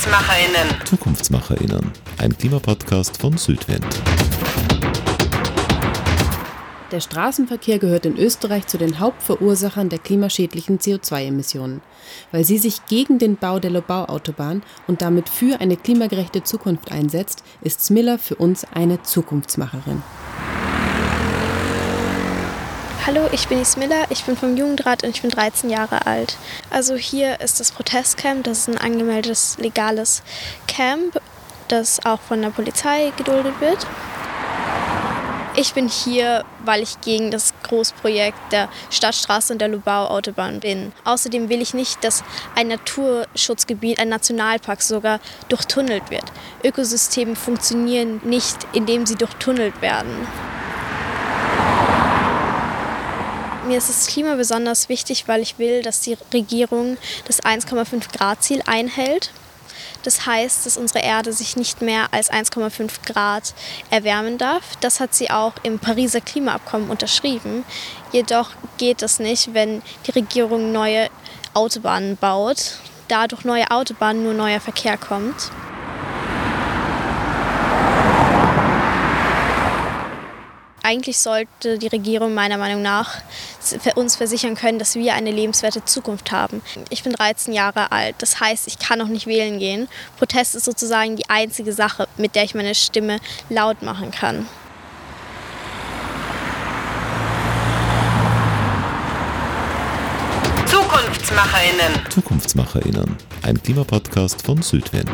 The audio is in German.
ZukunftsmacherInnen. ZukunftsmacherInnen, ein Klimapodcast von Südwind. Der Straßenverkehr gehört in Österreich zu den Hauptverursachern der klimaschädlichen CO2-Emissionen. Weil sie sich gegen den Bau der Lobau-Autobahn und damit für eine klimagerechte Zukunft einsetzt, ist Smiller für uns eine Zukunftsmacherin. Hallo, ich bin Ismilla, ich bin vom Jugendrat und ich bin 13 Jahre alt. Also hier ist das Protestcamp, das ist ein angemeldetes, legales Camp, das auch von der Polizei geduldet wird. Ich bin hier, weil ich gegen das Großprojekt der Stadtstraße und der Lubau-Autobahn bin. Außerdem will ich nicht, dass ein Naturschutzgebiet, ein Nationalpark sogar durchtunnelt wird. Ökosysteme funktionieren nicht, indem sie durchtunnelt werden. Mir ist das Klima besonders wichtig, weil ich will, dass die Regierung das 1,5 Grad Ziel einhält. Das heißt, dass unsere Erde sich nicht mehr als 1,5 Grad erwärmen darf. Das hat sie auch im Pariser Klimaabkommen unterschrieben. Jedoch geht das nicht, wenn die Regierung neue Autobahnen baut, dadurch neue Autobahnen nur neuer Verkehr kommt. Eigentlich sollte die Regierung meiner Meinung nach uns versichern können, dass wir eine lebenswerte Zukunft haben. Ich bin 13 Jahre alt, das heißt, ich kann noch nicht wählen gehen. Protest ist sozusagen die einzige Sache, mit der ich meine Stimme laut machen kann. ZukunftsmacherInnen. ZukunftsmacherInnen, ein Klimapodcast von Südwind.